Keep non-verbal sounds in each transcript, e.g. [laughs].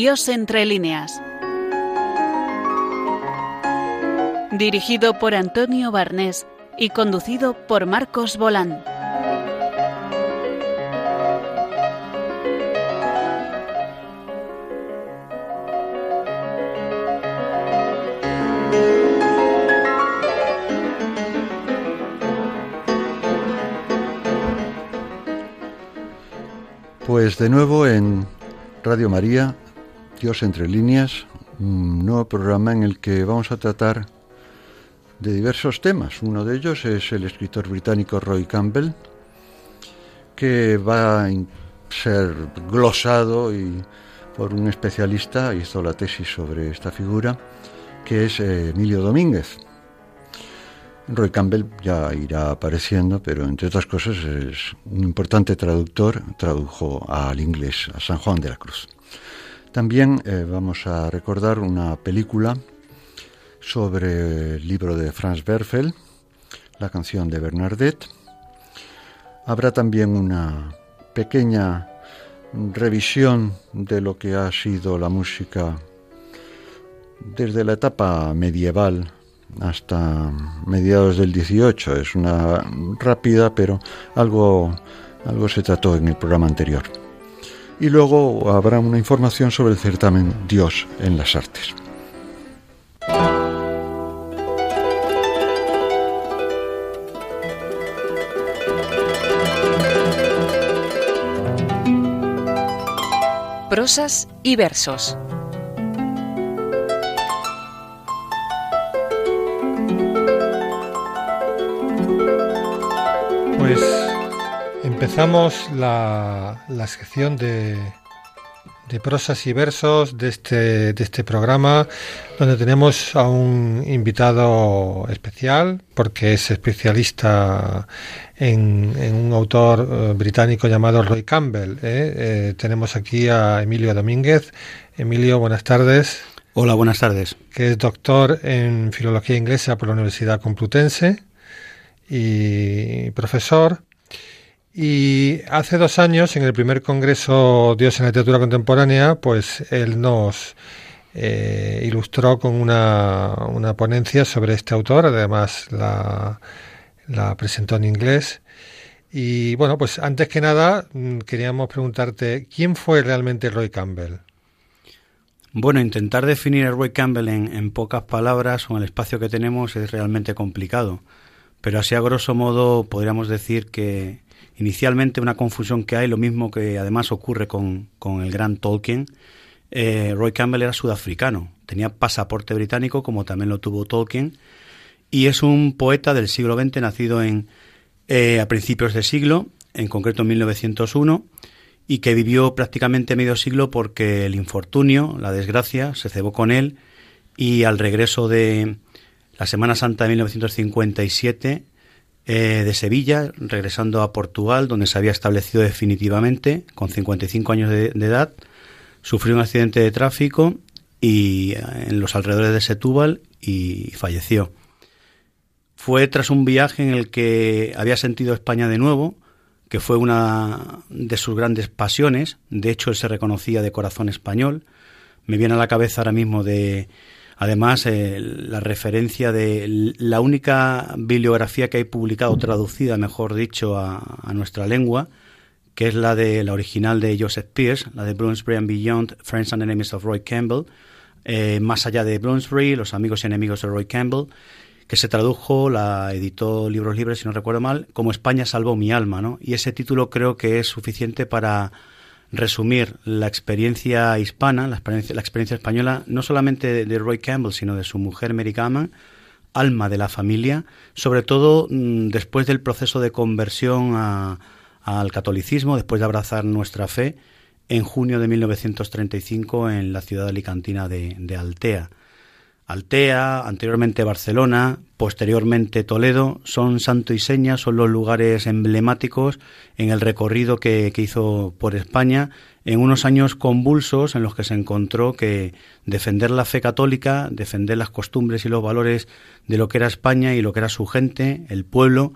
Dios entre líneas. Dirigido por Antonio Barnés y conducido por Marcos Bolán. Pues de nuevo en Radio María Dios entre líneas, un nuevo programa en el que vamos a tratar de diversos temas. Uno de ellos es el escritor británico Roy Campbell, que va a ser glosado y por un especialista, hizo la tesis sobre esta figura, que es eh, Emilio Domínguez. Roy Campbell ya irá apareciendo, pero entre otras cosas es un importante traductor, tradujo al inglés a San Juan de la Cruz. También eh, vamos a recordar una película sobre el libro de Franz Werfel, la canción de Bernadette. Habrá también una pequeña revisión de lo que ha sido la música desde la etapa medieval hasta mediados del 18. Es una rápida, pero algo, algo se trató en el programa anterior y luego habrá una información sobre el certamen Dios en las Artes. Y versos. Empezamos la, sección de, prosas y versos de este, de este programa, donde tenemos a un invitado especial, porque es especialista en, un autor eh, británico llamado Roy Campbell. ¿eh? Eh, tenemos aquí a Emilio Domínguez. Emilio, buenas tardes. Hola, buenas tardes. Que es doctor en Filología Inglesa por la Universidad Complutense y profesor y hace dos años, en el primer congreso Dios en la literatura contemporánea, pues él nos eh, ilustró con una, una, ponencia sobre este autor, además la, la presentó en inglés. Y bueno, pues antes que nada mm, queríamos preguntarte, ¿quién fue realmente Roy Campbell? Bueno, intentar definir a Roy Campbell en, en, pocas palabras o en el espacio que tenemos es realmente complicado, pero así a grosso modo podríamos decir que inicialmente una confusión que hay, lo mismo que además ocurre con, el gran Tolkien. Eh, Roy Campbell era sudafricano, tenía pasaporte británico como también lo tuvo Tolkien y es un poeta del siglo XX nacido en, eh, a principios de siglo, en concreto en 1901, y que vivió prácticamente medio siglo porque el infortunio, la desgracia, se cebó con él y al regreso de la Semana Santa de 1957 eh, de Sevilla, regresando a Portugal, donde se había establecido definitivamente, con 55 años de, edad, sufrió un accidente de tráfico y eh, en los alrededores de Setúbal y falleció. Fue tras un viaje en el que había sentido España de nuevo, que fue una de sus grandes pasiones. De hecho, él se reconocía de corazón español. Me viene a la cabeza ahora mismo de Además, eh, la referencia de la única bibliografía que hay publicado, traducida, mejor dicho, a, nuestra lengua, que es la de la original de Joseph Pierce, la de Bloomsbury and Beyond, Friends and Enemies of Roy Campbell, eh, más allá de Bloomsbury, Los amigos y enemigos de Roy Campbell, que se tradujo, la editó Libros Libres, si no recuerdo mal, como España salvó mi alma, ¿no? Y ese título creo que es suficiente para resumir la experiencia hispana, la experiencia, la experiencia española, no solamente de, Roy Campbell, sino de su mujer Mary alma de la familia, sobre todo mm, después del proceso de conversión al catolicismo, después de abrazar nuestra fe, en junio de 1935 en la ciudad alicantina de Altea. Altea, anteriormente Barcelona, posteriormente Toledo, son santo y seña, son los lugares emblemáticos en el recorrido que, hizo por España en unos años convulsos en los que se encontró que defender la fe católica, defender las costumbres y los valores de lo que era España y lo que era su gente, el pueblo,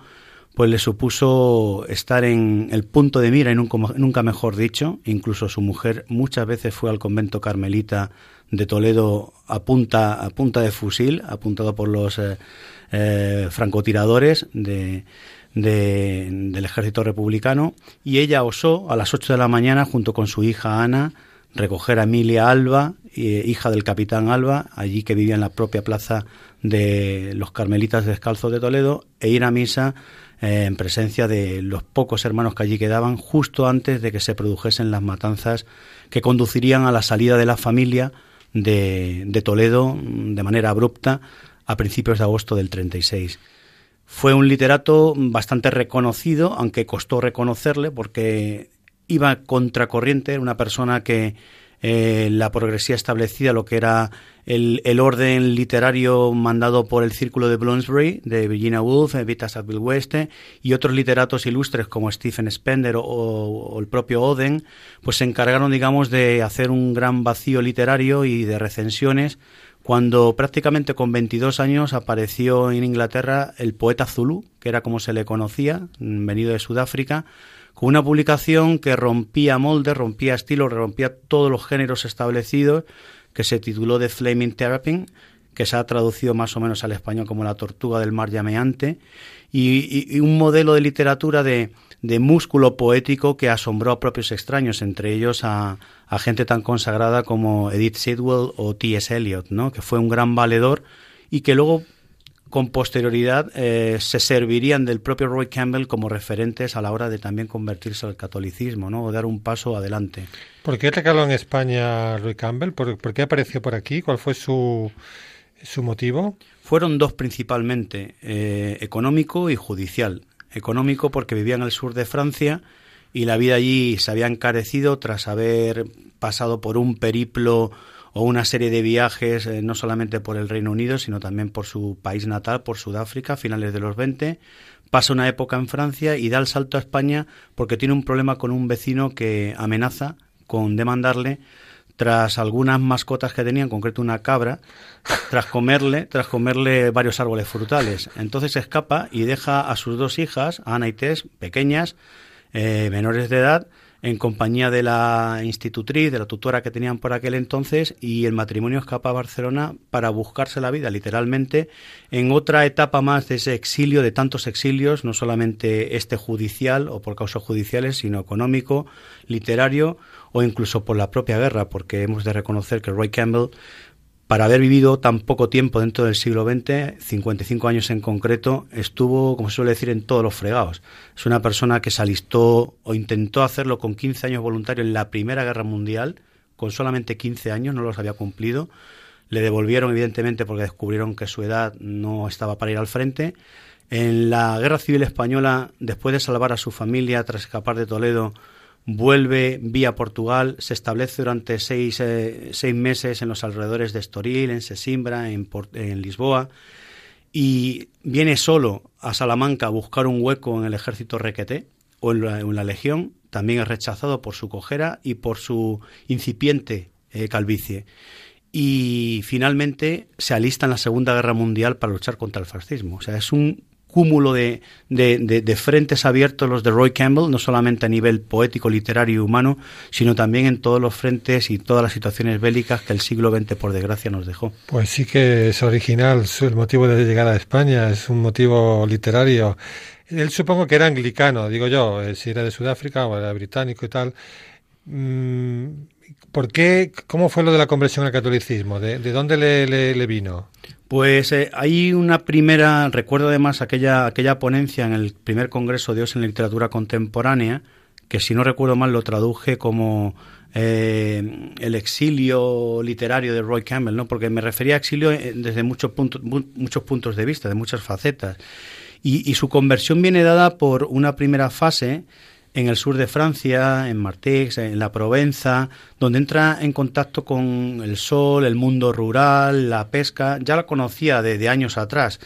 pues le supuso estar en el punto de mira y nunca mejor dicho. Incluso su mujer muchas veces fue al convento carmelita de Toledo a punta, a punta de fusil, apuntado por los eh, eh, francotiradores de, del ejército republicano, y ella osó a las 8 de la mañana, junto con su hija Ana, recoger a Emilia Alba, hija del capitán Alba, allí que vivía en la propia plaza de los Carmelitas Descalzos de Toledo, e ir a misa eh, en presencia de los pocos hermanos que allí quedaban, justo antes de que se produjesen las matanzas que conducirían a la salida de la familia de, Toledo de manera abrupta a principios de agosto del 36. Fue un literato bastante reconocido, aunque costó reconocerle porque iba contracorriente, una persona que eh, la progresía establecida, lo que era el, orden literario mandado por el Círculo de Bloomsbury, de Virginia Woolf, Vita Sackville West, y otros literatos ilustres como Stephen Spender o, el propio Oden, pues se encargaron, digamos, de hacer un gran vacío literario y de recensiones cuando prácticamente con 22 años apareció en Inglaterra el poeta Zulu, que era como se le conocía, venido de Sudáfrica, con una publicación que rompía moldes, rompía estilos, rompía todos los géneros establecidos que se tituló The Flaming Terrapin, que se ha traducido más o menos al español como La tortuga del mar llameante, y, un modelo de literatura de, músculo poético que asombró a propios extraños, entre ellos a, gente tan consagrada como Edith Sidwell o T.S. Eliot, ¿no? que fue un gran valedor y que luego con posterioridad eh, se servirían del propio Roy Campbell como referentes a la hora de también convertirse al catolicismo, ¿no? O dar un paso adelante. ¿Por qué recaló en España Roy Campbell? ¿Por, qué apareció por aquí? ¿Cuál fue su, su motivo? Fueron dos principalmente, eh, económico y judicial. Económico porque vivía en el sur de Francia y la vida allí se había encarecido tras haber pasado por un periplo o una serie de viajes eh, no solamente por el Reino Unido, sino también por su país natal, por Sudáfrica, a finales de los 20. Pasa una época en Francia y da el salto a España porque tiene un problema con un vecino que amenaza con demandarle tras algunas mascotas que tenía, en concreto una cabra, tras comerle, tras comerle varios árboles frutales. Entonces escapa y deja a sus dos hijas, Ana y Tess, pequeñas, eh, menores de edad, en compañía de la institutriz, de la tutora que tenían por aquel entonces, y el matrimonio escapa a Barcelona para buscarse la vida, literalmente, en otra etapa más de ese exilio, de tantos exilios, no solamente este judicial o por causas judiciales, sino económico, literario o incluso por la propia guerra, porque hemos de reconocer que Roy Campbell para haber vivido tan poco tiempo dentro del siglo XX, 55 años en concreto, estuvo, como se suele decir, en todos los fregados. Es una persona que se alistó o intentó hacerlo con 15 años voluntario en la Primera Guerra Mundial, con solamente 15 años, no los había cumplido. Le devolvieron, evidentemente, porque descubrieron que su edad no estaba para ir al frente. En la Guerra Civil Española, después de salvar a su familia tras escapar de Toledo, vuelve vía Portugal, se establece durante seis, eh, seis meses en los alrededores de Estoril, en Sesimbra, en, en Lisboa, y viene solo a Salamanca a buscar un hueco en el ejército requeté o en la, legión, también es rechazado por su cojera y por su incipiente eh, calvicie. Y finalmente se alista en la Segunda Guerra Mundial para luchar contra el fascismo. O sea, es un cúmulo de, de, frentes abiertos los de Roy Campbell, no solamente a nivel poético, literario y humano, sino también en todos los frentes y todas las situaciones bélicas que el siglo XX, por desgracia, nos dejó. Pues sí que es original el motivo de llegar a España, es un motivo literario. Él supongo que era anglicano, digo yo, eh, si era de Sudáfrica o era británico y tal. Mm, ¿Por qué? ¿Cómo fue lo de la conversión al catolicismo? ¿De, dónde le vino? Pues eh, hay una primera, recuerdo además aquella, aquella ponencia en el primer Congreso Dios en Literatura Contemporánea, que si no recuerdo mal lo traduje como eh, el exilio literario de Roy Campbell, ¿no? porque me refería a exilio eh, desde muchos puntos, muchos puntos de vista, de muchas facetas. Y su conversión viene dada por una primera fase en el sur de Francia, en Martigues, en la Provenza, donde entra en contacto con el sol, el mundo rural, la pesca. Ya la conocía desde años atrás,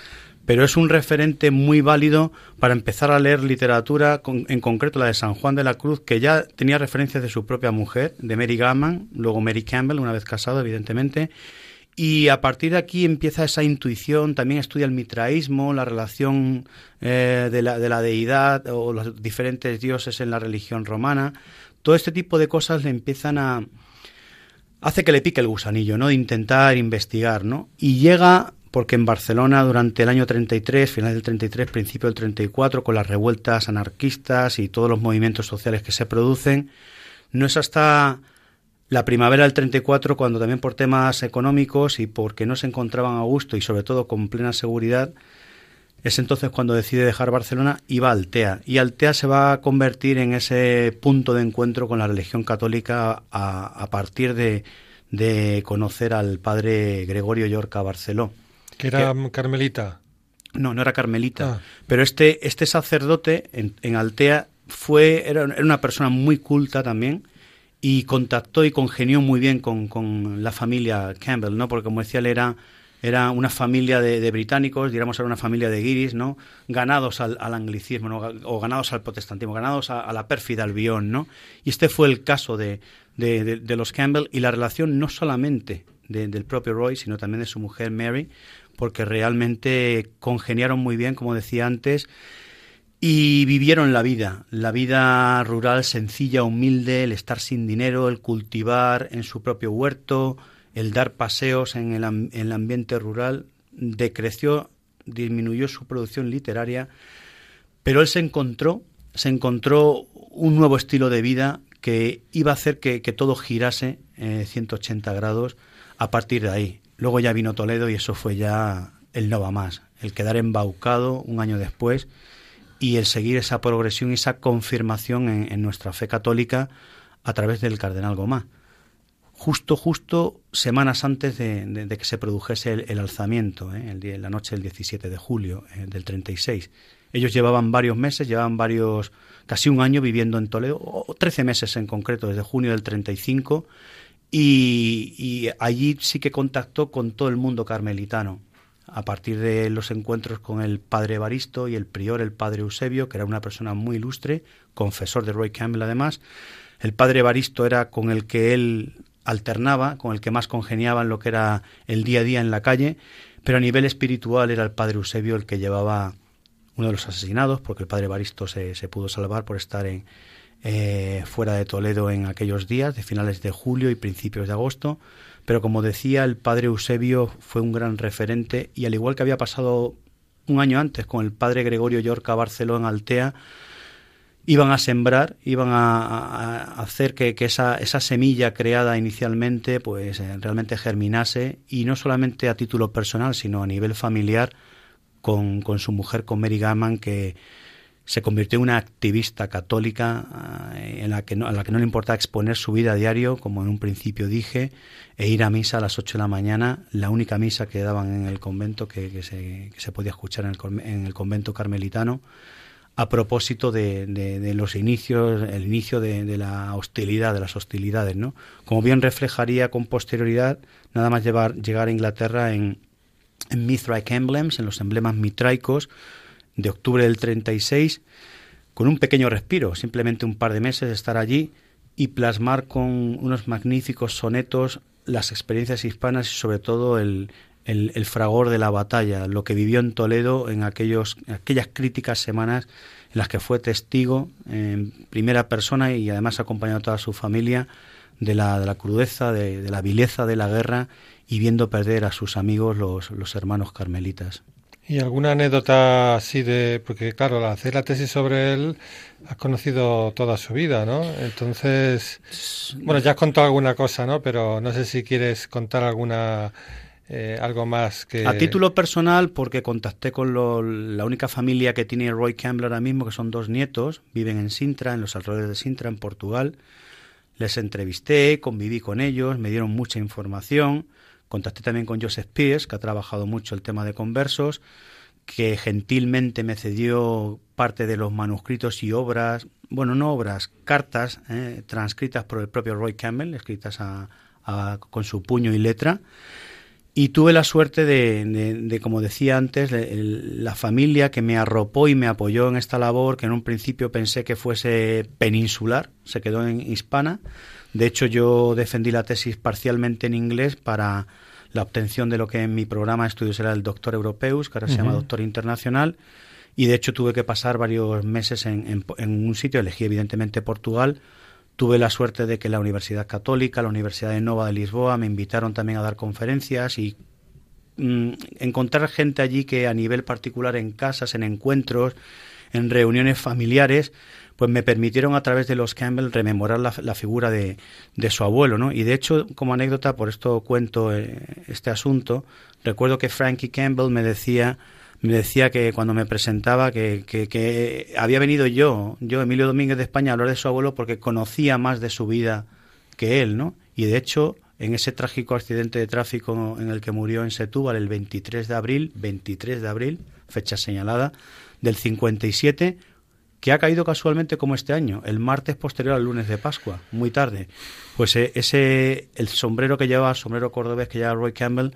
pero es un referente muy válido para empezar a leer literatura, en concreto la de San Juan de la Cruz, que ya tenía referencias de su propia mujer, de Mary Gammon, luego Mary Campbell, una vez casado, evidentemente, y a partir de aquí empieza esa intuición, también estudia el mitraísmo, la relación eh, de, la, de la deidad o los diferentes dioses en la religión romana. Todo este tipo de cosas le empiezan a... hace que le pique el gusanillo, ¿no? De intentar investigar, ¿no? Y llega, porque en Barcelona durante el año 33, final del 33, principio del 34, con las revueltas anarquistas y todos los movimientos sociales que se producen, no es hasta la primavera del 34, cuando también por temas económicos y porque no se encontraban a gusto y sobre todo con plena seguridad, es entonces cuando decide dejar Barcelona y va a Altea. Y Altea se va a convertir en ese punto de encuentro con la religión católica a, partir de, conocer al padre Gregorio Llorca Barceló. Que era carmelita. No, no era carmelita. Ah. Pero este, este sacerdote en, en Altea fue, era, era una persona muy culta también y contactó y congenió muy bien con, con, la familia Campbell, ¿no? Porque como decía él era, era una familia de, británicos, diríamos era una familia de guiris, ¿no? Ganados al, anglicismo, ¿no? O ganados al protestantismo, ganados a, la pérfida albión, ¿no? Y este fue el caso de, de, de los Campbell y la relación no solamente del propio Roy, sino también de su mujer Mary, porque realmente congeniaron muy bien, como decía antes, y vivieron la vida, la vida rural sencilla, humilde, el estar sin dinero, el cultivar en su propio huerto, el dar paseos en el, en el ambiente rural, decreció, disminuyó su producción literaria, pero él se encontró, se encontró un nuevo estilo de vida que iba a hacer que, todo girase eh, 180 grados a partir de ahí. Luego ya vino Toledo y eso fue ya el no va más, el quedar embaucado un año después y el seguir esa progresión y esa confirmación en, nuestra fe católica a través del cardenal Gomá. Justo, justo semanas antes de, que se produjese el, alzamiento, ¿eh? el día, la noche del 17 de julio eh, del 36. Ellos llevaban varios meses, llevaban varios, casi un año viviendo en Toledo, o 13 meses en concreto, desde junio del 35, y, y allí sí que contactó con todo el mundo carmelitano a partir de los encuentros con el padre Evaristo y el prior, el padre Eusebio, que era una persona muy ilustre, confesor de Roy Campbell además. El padre Evaristo era con el que él alternaba, con el que más congeniaba en lo que era el día a día en la calle, pero a nivel espiritual era el padre Eusebio el que llevaba uno de los asesinados, porque el padre Evaristo se, se pudo salvar por estar en, eh, fuera de Toledo en aquellos días, de finales de julio y principios de agosto. Pero como decía, el padre Eusebio fue un gran referente y al igual que había pasado un año antes con el padre Gregorio Yorca Barceló en Altea, iban a sembrar, iban a, hacer que, esa, esa, semilla creada inicialmente pues eh, realmente germinase y no solamente a título personal, sino a nivel familiar con, con su mujer, con Mary Gammon, que se convirtió en una activista católica eh, en la que no, a la que no le importaba exponer su vida a diario, como en un principio dije, e ir a misa a las 8 de la mañana, la única misa que daban en el convento que, se, que se, podía escuchar en el, en el, convento carmelitano, a propósito de, de, los inicios, el inicio de, de, la hostilidad, de las hostilidades, ¿no? Como bien reflejaría con posterioridad, nada más llevar, llegar a Inglaterra en, en Mithraic Emblems, en los emblemas mitraicos, de octubre del 36, con un pequeño respiro, simplemente un par de meses de estar allí y plasmar con unos magníficos sonetos las experiencias hispanas y sobre todo el, el, fragor de la batalla, lo que vivió en Toledo en aquellos, aquellas críticas semanas en las que fue testigo en primera persona y además acompañado a toda su familia de la, de la crudeza, de, de, la vileza de la guerra y viendo perder a sus amigos los, los hermanos carmelitas. ¿Y alguna anécdota así de.? Porque, claro, al hacer la tesis sobre él, has conocido toda su vida, ¿no? Entonces. Bueno, ya has contado alguna cosa, ¿no? Pero no sé si quieres contar alguna. Eh, algo más que. A título personal, porque contacté con la única familia que tiene Roy Campbell ahora mismo, que son dos nietos, viven en Sintra, en los alrededores de Sintra, en Portugal. Les entrevisté, conviví con ellos, me dieron mucha información Contacté también con Joseph Pierce, que ha trabajado mucho el tema de conversos, que gentilmente me cedió parte de los manuscritos y obras, bueno, no obras, cartas eh, transcritas por el propio Roy Campbell, escritas con su puño y letra. Y tuve la suerte de, como decía antes, la familia que me arropó y me apoyó en esta labor, que en un principio pensé que fuese peninsular, se quedó en hispana. De hecho, yo defendí la tesis parcialmente en inglés para la obtención de lo que en mi programa de estudios era el doctor europeus, que ahora se llama doctor internacional, y de hecho tuve que pasar varios meses en, un sitio, elegí evidentemente Portugal, tuve la suerte de que la Universidad Católica, la Universidad de Nova de Lisboa me invitaron también a dar conferencias y mm, encontrar gente allí que a nivel particular en casas, en encuentros, en reuniones familiares, pues me permitieron a través de los Campbell rememorar la, figura de, de, su abuelo, ¿no? Y de hecho, como anécdota, por esto cuento eh, este asunto, recuerdo que Frankie Campbell me decía me decía que cuando me presentaba que, que, había venido yo, yo Emilio Domínguez de España, a hablar de su abuelo porque conocía más de su vida que él, ¿no? Y de hecho, en ese trágico accidente de tráfico en el que murió en Setúbal el 23 de abril, 23 de abril, fecha señalada, del 57, que ha caído casualmente como este año, el martes posterior al lunes de Pascua, muy tarde. Pues eh, ese, el sombrero que lleva, el sombrero cordobés que lleva Roy Campbell,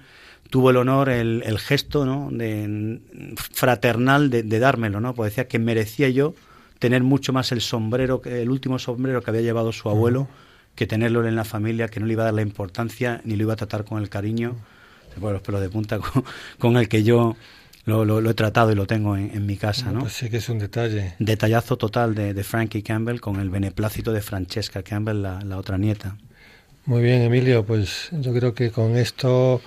tuvo el honor, el, el gesto ¿no? de, fraternal de, dármelo, ¿no? Pues decía que merecía yo tener mucho más el sombrero, el último sombrero que había llevado su abuelo, que tenerlo en la familia, que no le iba a dar la importancia ni lo iba a tratar con el cariño, se los pelos de punta, [laughs] con, el que yo lo, he tratado y lo tengo en, mi casa, ¿no? Pues sí que es un detalle. Detallazo total de, de, Frankie Campbell con el beneplácito de Francesca Campbell, la, la otra nieta. Muy bien, Emilio, pues yo creo que con esto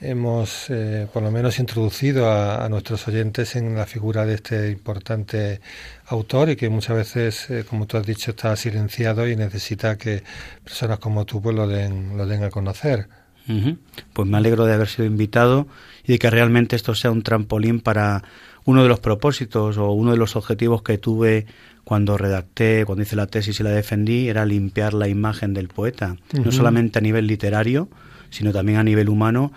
hemos eh, por lo menos introducido a, nuestros oyentes en la figura de este importante autor y que muchas veces, eh, como tú has dicho, está silenciado y necesita que personas como tú pues, lo, den, lo den a conocer. Pues me alegro de haber sido invitado y de que realmente esto sea un trampolín para uno de los propósitos o uno de los objetivos que tuve cuando redacté, cuando hice la tesis y la defendí, era limpiar la imagen del poeta, no solamente a nivel literario, sino también a nivel humano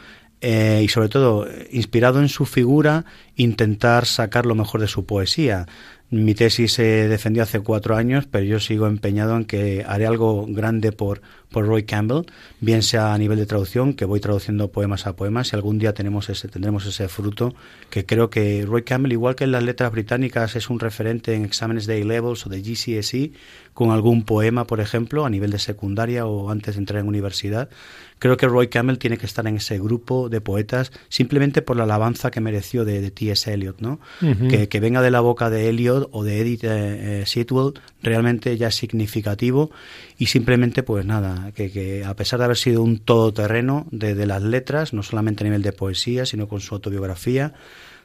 eh, y sobre todo, inspirado en su figura, intentar sacar lo mejor de su poesía. Mi tesis se defendió hace cuatro años, pero yo sigo empeñado en que haré algo grande por, por Roy Campbell, bien sea a nivel de traducción, que voy traduciendo poemas a poemas, y algún día tenemos ese, tendremos ese fruto, que creo que Roy Campbell, igual que en las letras británicas, es un referente en exámenes de A-Levels o de GCSE, con algún poema, por ejemplo, a nivel de secundaria o antes de entrar en universidad. Creo que Roy Campbell tiene que estar en ese grupo de poetas simplemente por la alabanza que mereció de, T.S. Eliot, ¿no? que, venga de la boca de Eliot o de Edith eh, eh, Sitwell realmente ya es significativo y simplemente pues nada, que, a pesar de haber sido un todoterreno de, de las letras, no solamente a nivel de poesía, sino con su autobiografía,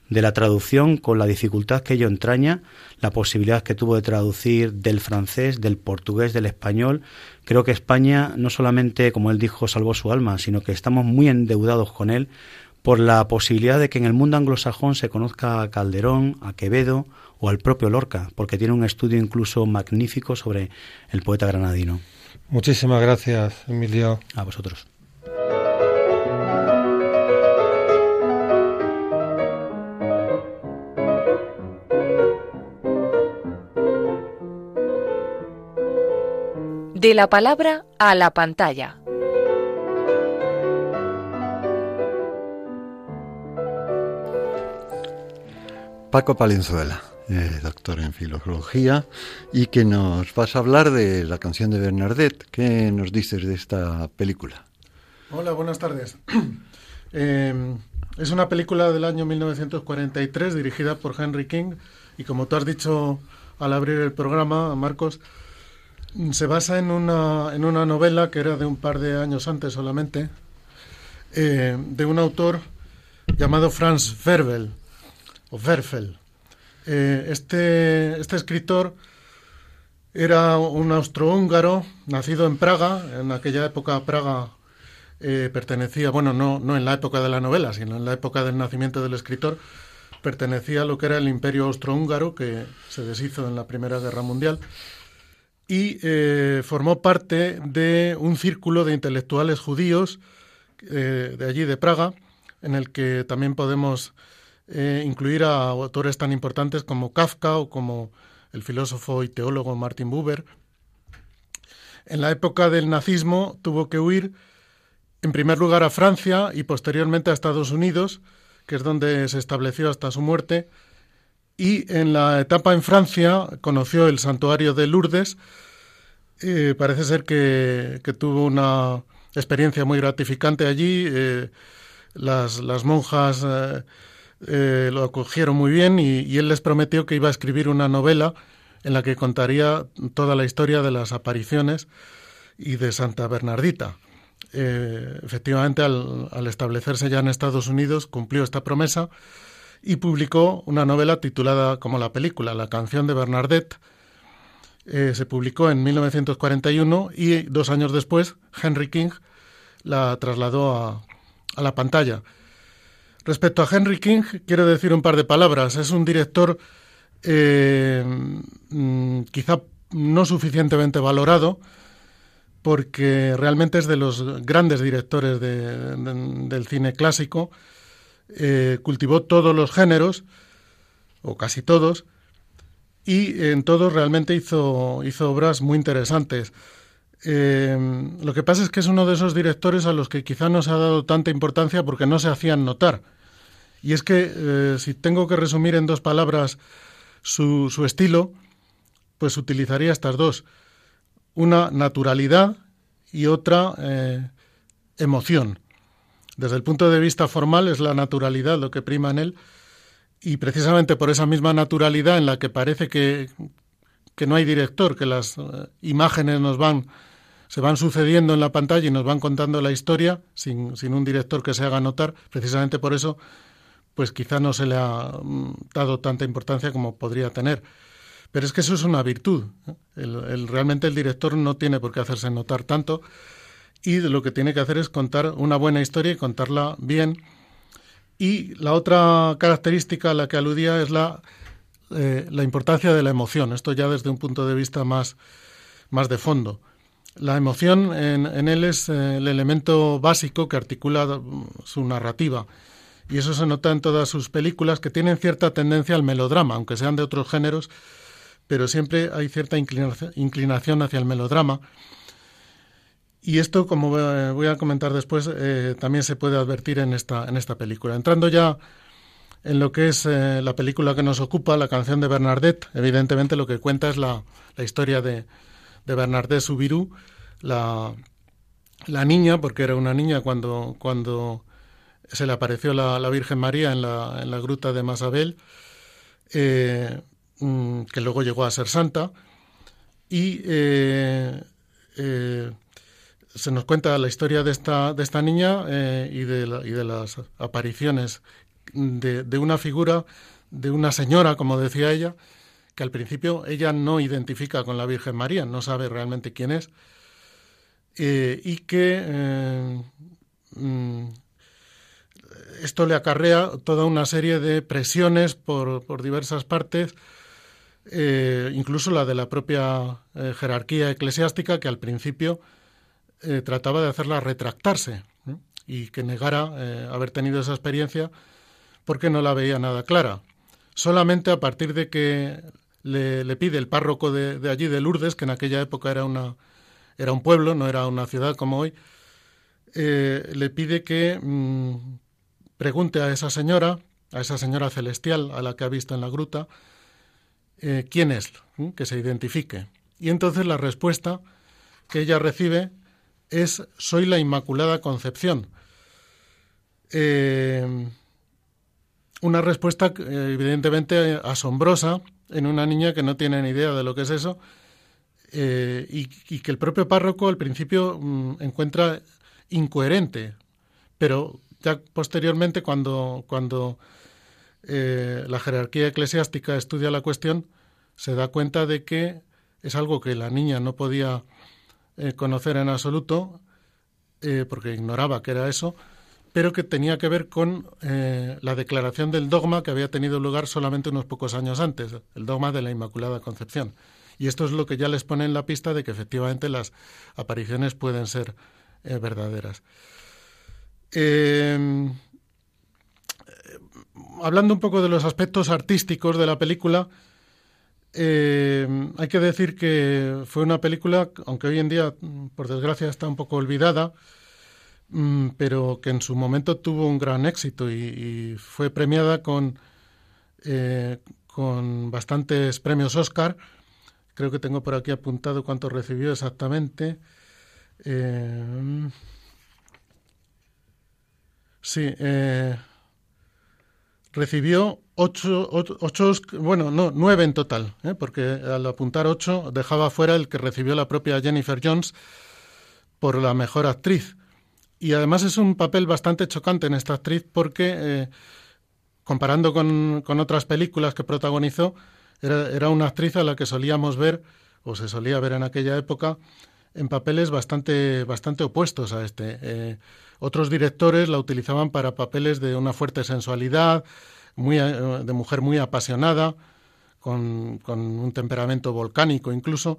de la traducción con la dificultad que ello entraña, la posibilidad que tuvo de traducir del francés, del portugués, del español. Creo que España no solamente, como él dijo, salvó su alma, sino que estamos muy endeudados con él por la posibilidad de que en el mundo anglosajón se conozca a Calderón, a Quevedo o al propio Lorca, porque tiene un estudio incluso magnífico sobre el poeta granadino. Muchísimas gracias, Emilio. A vosotros. De la palabra a la pantalla. Paco Palenzuela, eh, doctor en filología, y que nos vas a hablar de la canción de Bernadette. ¿Qué nos dices de esta película? Hola, buenas tardes. Eh, [clears throat] es una película del año 1943 dirigida por Henry King y como tú has dicho al abrir el programa, Marcos, se basa en una, en una novela que era de un par de años antes solamente, eh, de un autor llamado Franz Werfel, o Werfel. Eh, este, este escritor era un austrohúngaro, nacido en Praga, en aquella época Praga eh, pertenecía, bueno, no, no en la época de la novela, sino en la época del nacimiento del escritor, pertenecía a lo que era el imperio austrohúngaro, que se deshizo en la Primera Guerra Mundial. Y eh, formó parte de un círculo de intelectuales judíos de allí, de Praga, en el que también podemos eh, incluir a autores tan importantes como Kafka o como el filósofo y teólogo Martin Buber. En la época del nazismo tuvo que huir en primer lugar a Francia y posteriormente a Estados Unidos, que es donde se estableció hasta su muerte. Y en la etapa en Francia conoció el santuario de Lourdes. Eh, parece ser que, tuvo una experiencia muy gratificante allí. Eh, las, monjas eh, lo acogieron muy bien y, él les prometió que iba a escribir una novela en la que contaría toda la historia de las apariciones y de Santa Bernardita. Eh, efectivamente, al, establecerse ya en Estados Unidos, cumplió esta promesa y publicó una novela titulada como la película, La canción de Bernadette. Eh, se publicó en 1941 y dos años después Henry King la trasladó a, a la pantalla. Respecto a Henry King, quiero decir un par de palabras. Es un director eh, mm, quizá no suficientemente valorado, porque realmente es de los grandes directores del cine clásico. Eh, cultivó todos los géneros, o casi todos, y en todos realmente hizo, obras muy interesantes. Eh, lo que pasa es que es uno de esos directores a los que quizá no se ha dado tanta importancia porque no se hacían notar. Y es que eh, si tengo que resumir en dos palabras su, estilo, pues utilizaría estas dos. Una naturalidad y otra eh, emoción. Desde el punto de vista formal es la naturalidad lo que prima en él y precisamente por esa misma naturalidad en la que parece que, que no hay director, que las eh, imágenes nos van se van sucediendo en la pantalla y nos van contando la historia sin, sin un director que se haga notar, precisamente por eso pues quizá no se le ha mm, dado tanta importancia como podría tener. Pero es que eso es una virtud. ¿eh? El, realmente el director no tiene por qué hacerse notar tanto y lo que tiene que hacer es contar una buena historia y contarla bien. Y la otra característica a la que aludía es la, eh, la importancia de la emoción. Esto ya desde un punto de vista más, más de fondo. La emoción en, él es eh, el elemento básico que articula mm, su narrativa y eso se nota en todas sus películas que tienen cierta tendencia al melodrama, aunque sean de otros géneros, pero siempre hay cierta inclinación hacia el melodrama. Y esto, como voy a comentar después, eh, también se puede advertir en esta, en esta película. Entrando ya en lo que es eh, la película que nos ocupa, la canción de Bernadette, evidentemente lo que cuenta es la, la historia de, de Bernadette Subiru, la, la niña, porque era una niña cuando, cuando se le apareció la, Virgen María en la, en la, gruta de Masabel, eh, mm, que luego llegó a ser santa, y eh, eh, se nos cuenta la historia de esta, de esta niña y, de y de las apariciones de, de, una figura, de una señora, como decía ella, que al principio ella no identifica con la Virgen María, no sabe realmente quién es, y que mm, esto le acarrea toda una serie de presiones por, por diversas partes, eh, incluso la de la propia eh, jerarquía eclesiástica, que al principio eh, trataba de hacerla retractarse y que negara haber tenido esa experiencia porque no la veía nada clara. Solamente a partir de que le, pide el párroco de, allí, de Lourdes, que en aquella época era, una, era un pueblo, no era una ciudad como hoy, le pide que mm, pregunte a esa señora, a esa señora celestial a la que ha visto en la gruta, eh, quién es, que se identifique. Y entonces la respuesta que ella recibe es soy la Inmaculada Concepción. Eh, una respuesta evidentemente asombrosa en una niña que no tiene ni idea de lo que es eso eh, y, que el propio párroco al principio mm, encuentra incoherente, pero ya posteriormente, cuando, cuando eh, la jerarquía eclesiástica estudia la cuestión, se da cuenta de que es algo que la niña no podía eh, conocer en absoluto, eh, porque ignoraba que era eso, pero que tenía que ver con la declaración del dogma que había tenido lugar solamente unos pocos años antes, el dogma de la Inmaculada Concepción. Y esto es lo que ya les pone en la pista de que efectivamente las apariciones pueden ser verdaderas. Em, hablando un poco de los aspectos artísticos de la película, eh, hay que decir que fue una película, aunque hoy en día, por desgracia, está un poco olvidada, mm, pero que en su momento tuvo un gran éxito y, fue premiada con, eh, con bastantes premios Oscar. Creo que tengo por aquí apuntado cuánto recibió exactamente. Eh, sí, recibió ocho, ocho, bueno, no, nueve en total, ¿eh? porque al apuntar ocho dejaba fuera el que recibió la propia Jennifer Jones por la mejor actriz. Y además es un papel bastante chocante en esta actriz porque, eh, comparando con, con, otras películas que protagonizó, era, era, una actriz a la que solíamos ver, o se solía ver en aquella época, en papeles bastante, bastante opuestos a este. Eh, otros directores la utilizaban para papeles de una fuerte sensualidad, muy, eh, de mujer muy apasionada, con, un temperamento volcánico incluso.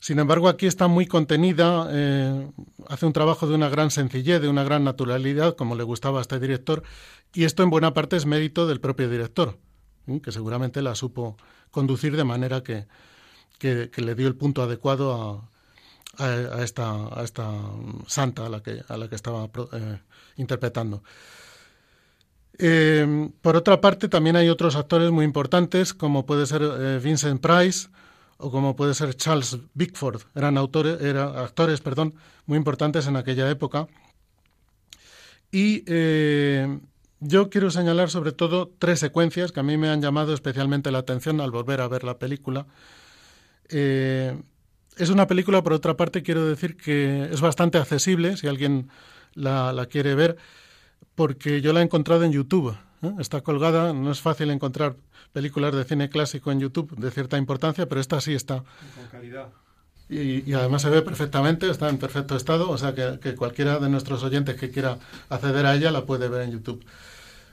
Sin embargo, aquí está muy contenida, eh, hace un trabajo de una gran sencillez, de una gran naturalidad, como le gustaba a este director, y esto en buena parte es mérito del propio director, que seguramente la supo conducir de manera que, que le dio el punto adecuado a, a, esta, a esta santa a la que, a la que estaba eh, interpretando. Eh, por otra parte, también hay otros actores muy importantes, como puede ser eh, Vincent Price o como puede ser Charles Bickford. Eran, autores, eran actores perdón, muy importantes en aquella época. Y yo quiero señalar sobre todo tres secuencias que a mí me han llamado especialmente la atención al volver a ver la película. Es una película, por otra parte, quiero decir que es bastante accesible si alguien la, quiere ver, porque yo la he encontrado en YouTube. ¿eh? Está colgada, no es fácil encontrar películas de cine clásico en YouTube de cierta importancia, pero esta sí está. Con calidad. Y, además se ve perfectamente, está en perfecto estado, o sea que, cualquiera de nuestros oyentes que quiera acceder a ella la puede ver en YouTube.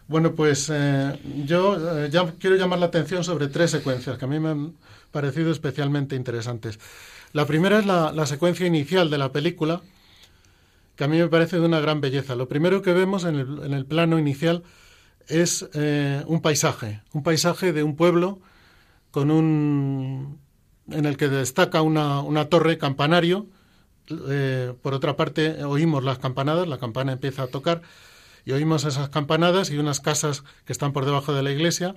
Bueno, pues eh, yo eh, ya quiero llamar la atención sobre tres secuencias que a mí me han parecido especialmente interesantes. La primera es la, secuencia inicial de la película, que a mí me parece de una gran belleza. Lo primero que vemos en el, plano inicial es eh, un paisaje, un paisaje de un pueblo con un en el que destaca una, torre campanario. Eh, por otra parte, oímos las campanadas, la campana empieza a tocar y oímos esas campanadas y unas casas que están por debajo de la iglesia.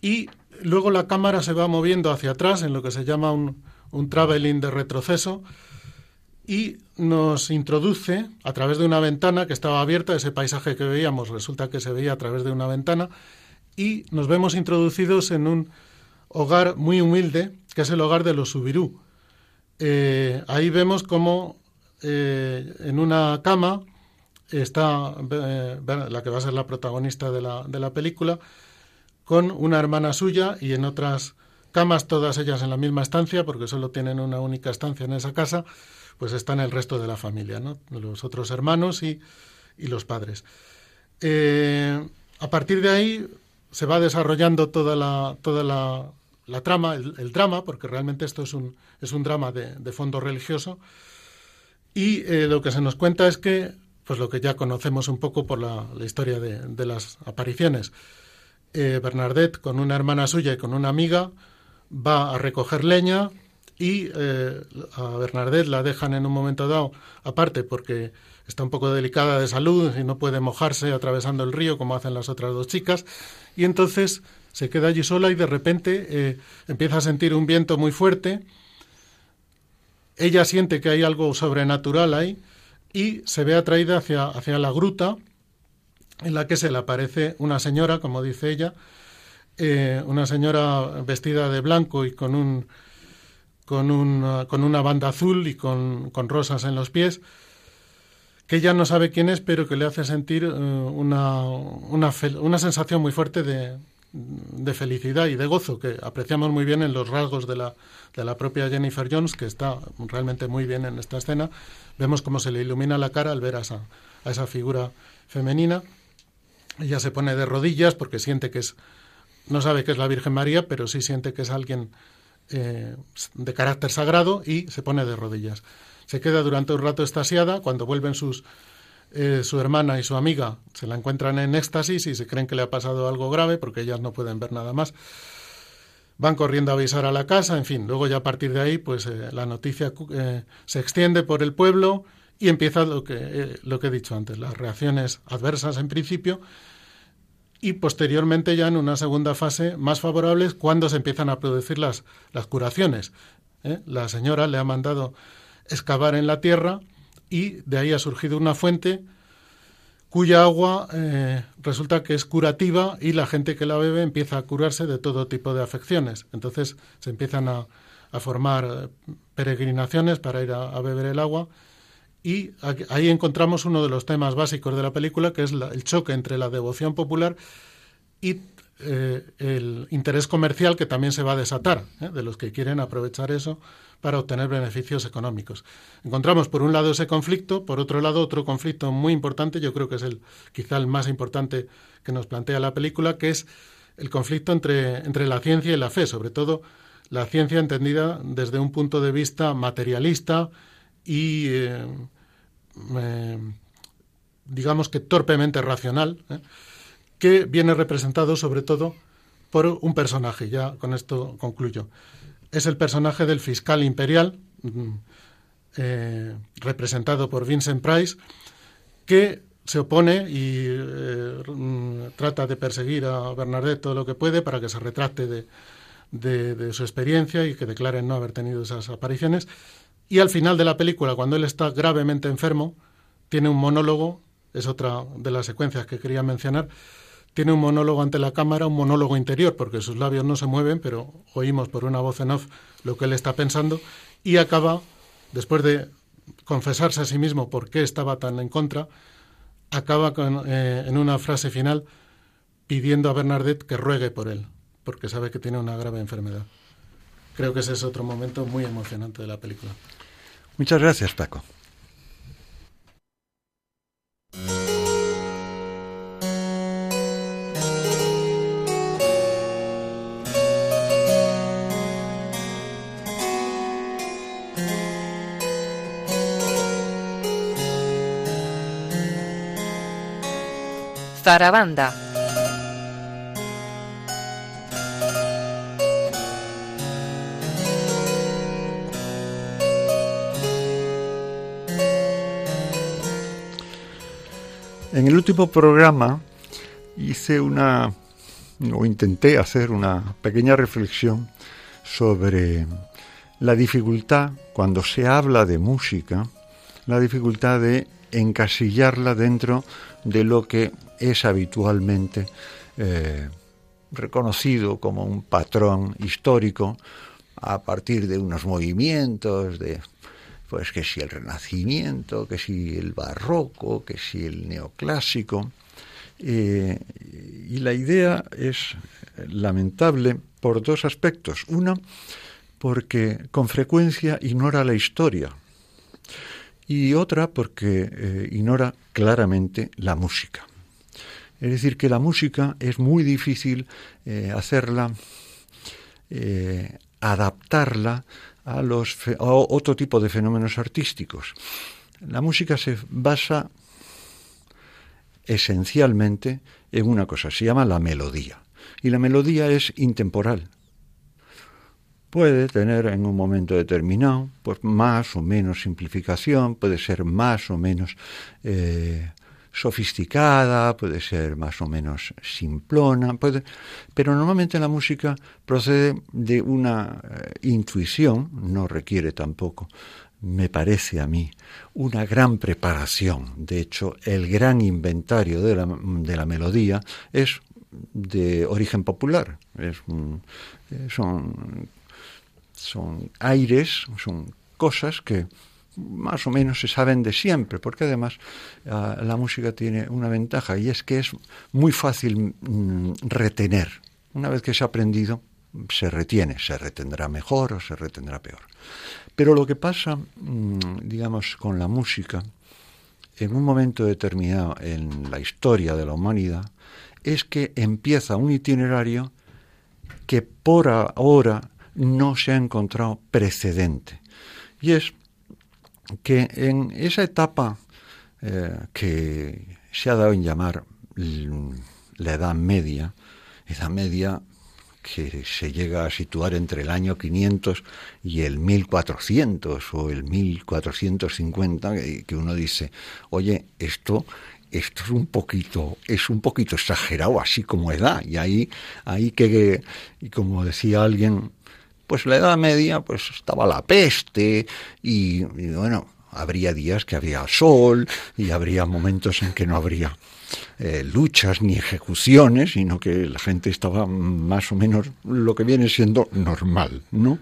Y luego la cámara se va moviendo hacia atrás en lo que se llama un, un traveling de retroceso y nos introduce a través de una ventana que estaba abierta, ese paisaje que veíamos resulta que se veía a través de una ventana y nos vemos introducidos en un hogar muy humilde que es el hogar de los Subirú. Eh, ahí vemos como eh, en una cama está eh, la que va a ser la protagonista de la, de la película con una hermana suya y en otras camas, todas ellas en la misma estancia, porque solo tienen una única estancia en esa casa, pues están el resto de la familia, los otros hermanos y, los padres. Eh, a partir de ahí se va desarrollando toda la, la, trama, el, drama, porque realmente esto es un, es un drama de, fondo religioso, y eh, lo que se nos cuenta es que, pues lo que ya conocemos un poco por la, historia de, las apariciones, eh, Bernadette con una hermana suya y con una amiga, va a recoger leña y eh, a Bernadette la dejan en un momento dado aparte porque está un poco delicada de salud y no puede mojarse atravesando el río como hacen las otras dos chicas. Y entonces se queda allí sola y de repente eh, empieza a sentir un viento muy fuerte. Ella siente que hay algo sobrenatural ahí y se ve atraída hacia, hacia la gruta en la que se le aparece una señora, como dice ella, eh, una señora vestida de blanco y con un con, un, con una banda azul y con, con, rosas en los pies, que ella no sabe quién es, pero que le hace sentir eh, una, una, una, sensación muy fuerte de, de, felicidad y de gozo, que apreciamos muy bien en los rasgos de la, de la propia Jennifer Jones, que está realmente muy bien en esta escena. Vemos cómo se le ilumina la cara al ver a esa, a esa figura femenina. Ella se pone de rodillas porque siente que es no sabe que es la Virgen María, pero sí siente que es alguien eh, de carácter sagrado y se pone de rodillas. Se queda durante un rato estasiada, cuando vuelven sus eh, su hermana y su amiga se la encuentran en éxtasis y se creen que le ha pasado algo grave porque ellas no pueden ver nada más. Van corriendo a avisar a la casa, en fin, luego ya a partir de ahí pues eh, la noticia se extiende por el pueblo y empieza lo que, lo que he dicho antes, las reacciones adversas en principio y posteriormente ya en una segunda fase más favorables cuando se empiezan a producir las, las curaciones. La señora le ha mandado excavar en la tierra y de ahí ha surgido una fuente cuya agua eh, resulta que es curativa y la gente que la bebe empieza a curarse de todo tipo de afecciones. Entonces se empiezan a, formar eh, peregrinaciones para ir a, beber el agua y ahí encontramos uno de los temas básicos de la película, que es el choque entre la devoción popular y eh, el interés comercial que también se va a desatar, de los que quieren aprovechar eso para obtener beneficios económicos. Encontramos por un lado ese conflicto, por otro lado otro conflicto muy importante, yo creo que es el quizá el más importante que nos plantea la película, que es el conflicto entre, entre la ciencia y la fe, sobre todo la ciencia entendida desde un punto de vista materialista y eh, eh, digamos que torpemente racional, ¿eh? que viene representado sobre todo por un personaje. Ya con esto concluyo es el personaje del fiscal imperial, mm, eh, representado por Vincent Price, que se opone y mm, trata de perseguir a Bernadette todo lo que puede para que se retracte de, de, su experiencia y que declare no haber tenido esas apariciones. Y al final de la película, cuando él está gravemente enfermo, tiene un monólogo, es otra de las secuencias que quería mencionar, tiene un monólogo ante la cámara, un monólogo interior, porque sus labios no se mueven, pero oímos por una voz en off lo que él está pensando, y acaba, después de confesarse a sí mismo por qué estaba tan en contra, acaba con, eh, en una frase final pidiendo a Bernadette que ruegue por él, porque sabe que tiene una grave enfermedad. Creo que ese es otro momento muy emocionante de la película. Muchas gracias, Paco. Zarabanda. En el último programa hice una, o intenté hacer una pequeña reflexión sobre la dificultad, cuando se habla de música, la dificultad de encasillarla dentro de lo que es habitualmente eh, reconocido como un patrón histórico a partir de unos movimientos de pues que si el renacimiento, que si el barroco, que si el neoclásico. Eh, y la idea es lamentable por dos aspectos. Uno, porque con frecuencia ignora la historia. Y otra, porque eh, ignora claramente la música. Es decir, que la música es muy difícil eh, hacerla, adaptarla a, los otro tipo de fenómenos artísticos. La música se basa esencialmente en una cosa, se llama la melodía. Y la melodía es intemporal. Puede tener en un momento determinado pues más o menos simplificación, puede ser más o menos eh, sofisticada, puede ser más o menos simplona, puede, pero normalmente la música procede de una eh, intuición, no requiere tampoco, me parece a mí, una gran preparación. De hecho, el gran inventario de la, de la melodía es de origen popular, es, eh, son, son aires, son cosas que más o menos se saben de siempre, porque además ah, la música tiene una ventaja y es que es muy fácil mm, retener. Una vez que se ha aprendido, se retiene, se retendrá mejor o se retendrá peor. Pero lo que pasa, mm, digamos, con la música, en un momento determinado en la historia de la humanidad, es que empieza un itinerario que por ahora no se ha encontrado precedente. Y es que en esa etapa eh, que se ha dado en llamar la Edad Media, Edad Media que se llega a situar entre el año 500 y el 1400 o el 1450, que uno dice, oye, esto esto es un poquito, es un poquito exagerado, así como edad. Y ahí, ahí que, y como decía alguien, pues la Edad Media, pues estaba la peste, y, bueno, habría días que había sol, y habría momentos en que no habría eh, luchas ni ejecuciones, sino que la gente estaba más o menos lo que viene siendo normal, ¿no?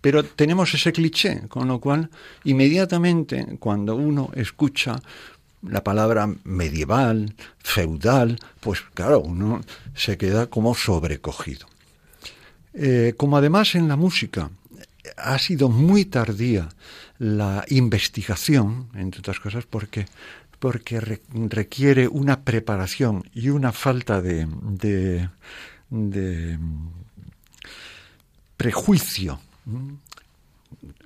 Pero tenemos ese cliché, con lo cual inmediatamente cuando uno escucha la palabra medieval, feudal, pues claro, uno se queda como sobrecogido. Eh, como además en la música ha sido muy tardía la investigación, entre otras cosas, porque, porque requiere una preparación y una falta de, de prejuicio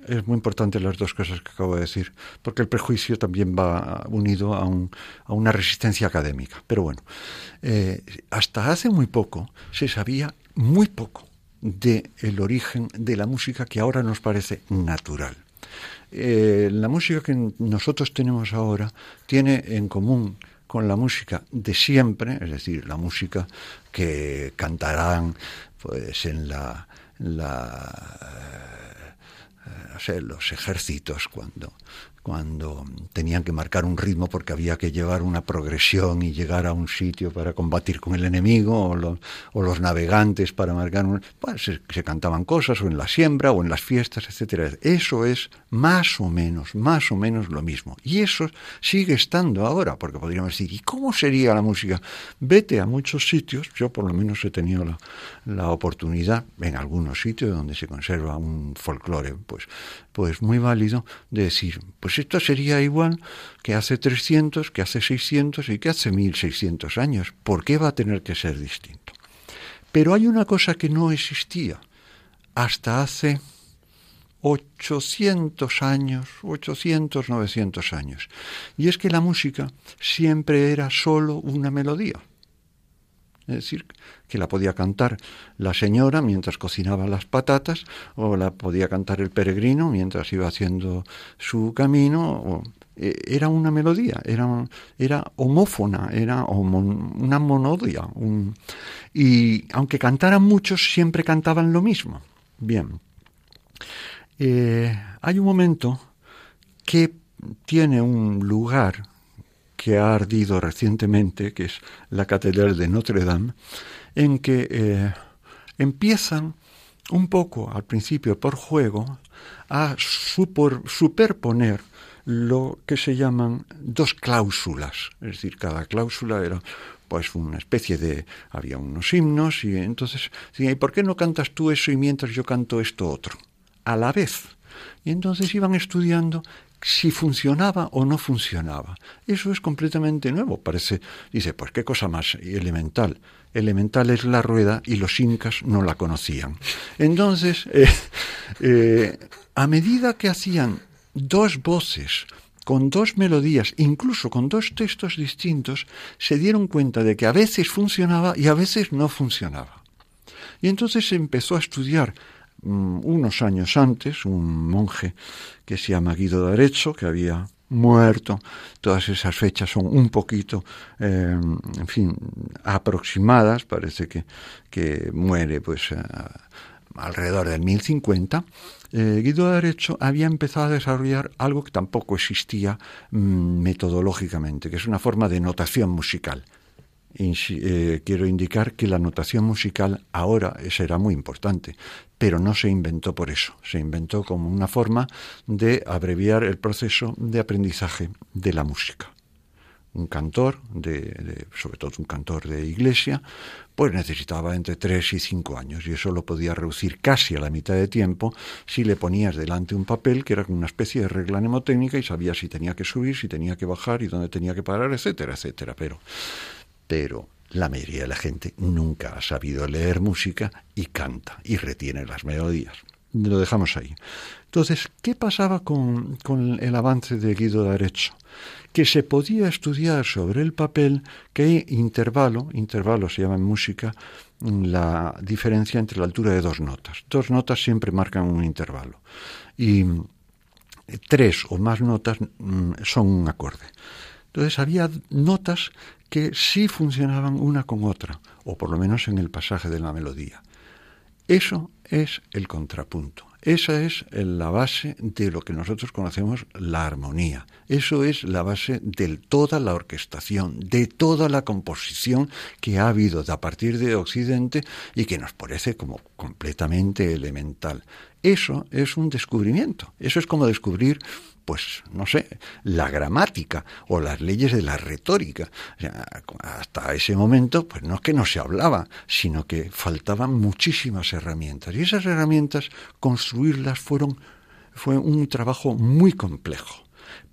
es muy importante las dos cosas que acabo de decir, porque el prejuicio también va unido a, una resistencia académica. Pero bueno, eh, hasta hace muy poco se sabía muy poco del el origen de la música que ahora nos parece natural. Eh, la música que nosotros tenemos ahora tiene en común con la música de siempre, es decir, la música que cantarán pues en la, la los ejércitos cuando cuando tenían que marcar un ritmo porque había que llevar una progresión y llegar a un sitio para combatir con el enemigo, o los, navegantes para marcar un... Pues se, cantaban cosas, o en la siembra, o en las fiestas, etcétera. Eso es más o menos, más o menos lo mismo. Y eso sigue estando ahora, porque podríamos decir, ¿y cómo sería la música? Vete a muchos sitios, yo por lo menos he tenido la, la oportunidad, en algunos sitios donde se conserva un folclore, pues, pues muy válido, de decir, pues esto sería igual que hace 300, que hace 600 y que hace 1600 años. ¿Por qué va a tener que ser distinto? Pero hay una cosa que no existía hasta hace 800 años, 800, 900 años. Y es que la música siempre era solo una melodía. Es decir, que la podía cantar la señora mientras cocinaba las patatas, o la podía cantar el peregrino mientras iba haciendo su camino. E, era una melodía, era, era homófona, era una monodia. y aunque cantaran muchos, siempre cantaban lo mismo. Bien. Eh, hay un momento que tiene un lugar que ha ardido recientemente, que es la Catedral de Notre Dame, en que eh, empiezan un poco al principio por juego a superponer lo que se llaman dos cláusulas, es decir, cada cláusula era pues una especie de había unos himnos y entonces ¿y por qué no cantas tú eso y mientras yo canto esto otro? A la vez. Y entonces iban estudiando si funcionaba o no funcionaba. Eso es completamente nuevo, parece. Dice, pues qué cosa más elemental. Elemental es la rueda y los incas no la conocían. Entonces, eh, eh, a medida que hacían dos voces, con dos melodías, incluso con dos textos distintos, se dieron cuenta de que a veces funcionaba y a veces no funcionaba. Y entonces se empezó a estudiar unos años antes, un monje que se llama Guido de Arezzo, que había muerto. Todas esas fechas son un poquito, eh, en fin, aproximadas. Parece que, que muere pues alrededor del 1050. Eh, Guido de había empezado a desarrollar algo que tampoco existía mm, metodológicamente, que es una forma de notación musical. Eh, quiero indicar que la notación musical ahora será muy importante, pero no se inventó por eso, se inventó como una forma de abreviar el proceso de aprendizaje de la música. Un cantor, de, sobre todo un cantor de iglesia, pues necesitaba entre tres y cinco años y eso lo podía reducir casi a la mitad de tiempo si le ponías delante un papel que era una especie de regla mnemotécnica y sabía si tenía que subir, si tenía que bajar y dónde tenía que parar, etcétera, etcétera. Pero pero la mayoría de la gente nunca ha sabido leer música y canta y retiene las melodías. lo dejamos ahí. Entonces, ¿qué pasaba con, el avance de Guido D'Arezzo? Que se podía estudiar sobre el papel que intervalo, intervalo se llama en música, la diferencia entre la altura de dos notas. Dos notas siempre marcan un intervalo. Y tres o más notas mm, son un acorde. Entonces había notas que sí funcionaban una con otra, o por lo menos en el pasaje de la melodía. Eso es el contrapunto. Esa es la base de lo que nosotros conocemos la armonía. Eso es la base de toda la orquestación, de toda la composición que ha habido a partir de Occidente y que nos parece como completamente elemental. Eso es un descubrimiento. Eso es como descubrir pues no sé, la gramática o las leyes de la retórica. hasta ese momento, pues no es que no se hablaba, sino que faltaban muchísimas herramientas. Y esas herramientas, construirlas fueron, fue un trabajo muy complejo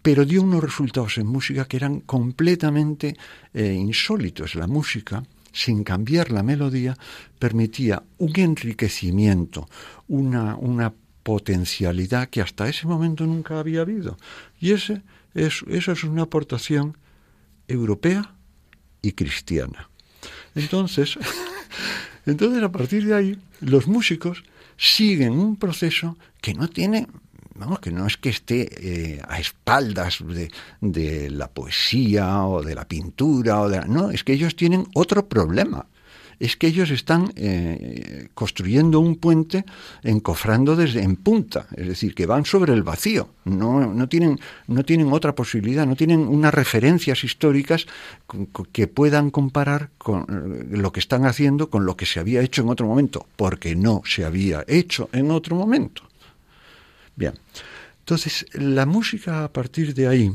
pero dio unos resultados en música que eran completamente eh, insólitos. La música, sin cambiar la melodía, permitía un enriquecimiento, una, una potencialidad que hasta ese momento nunca había habido. Y ese es, eso es una aportación europea y cristiana. Entonces, [laughs] entonces, a partir de ahí, los músicos siguen un proceso que no tiene, vamos, que no es que esté eh, a espaldas de, de, la poesía o de la pintura, o de no, es que ellos tienen otro problema es que ellos están eh, construyendo un puente encofrando desde en punta, es decir, que van sobre el vacío, no, no, tienen, no tienen otra posibilidad, no tienen unas referencias históricas que puedan comparar con eh, lo que están haciendo con lo que se había hecho en otro momento, porque no se había hecho en otro momento. Bien, entonces la música a partir de ahí,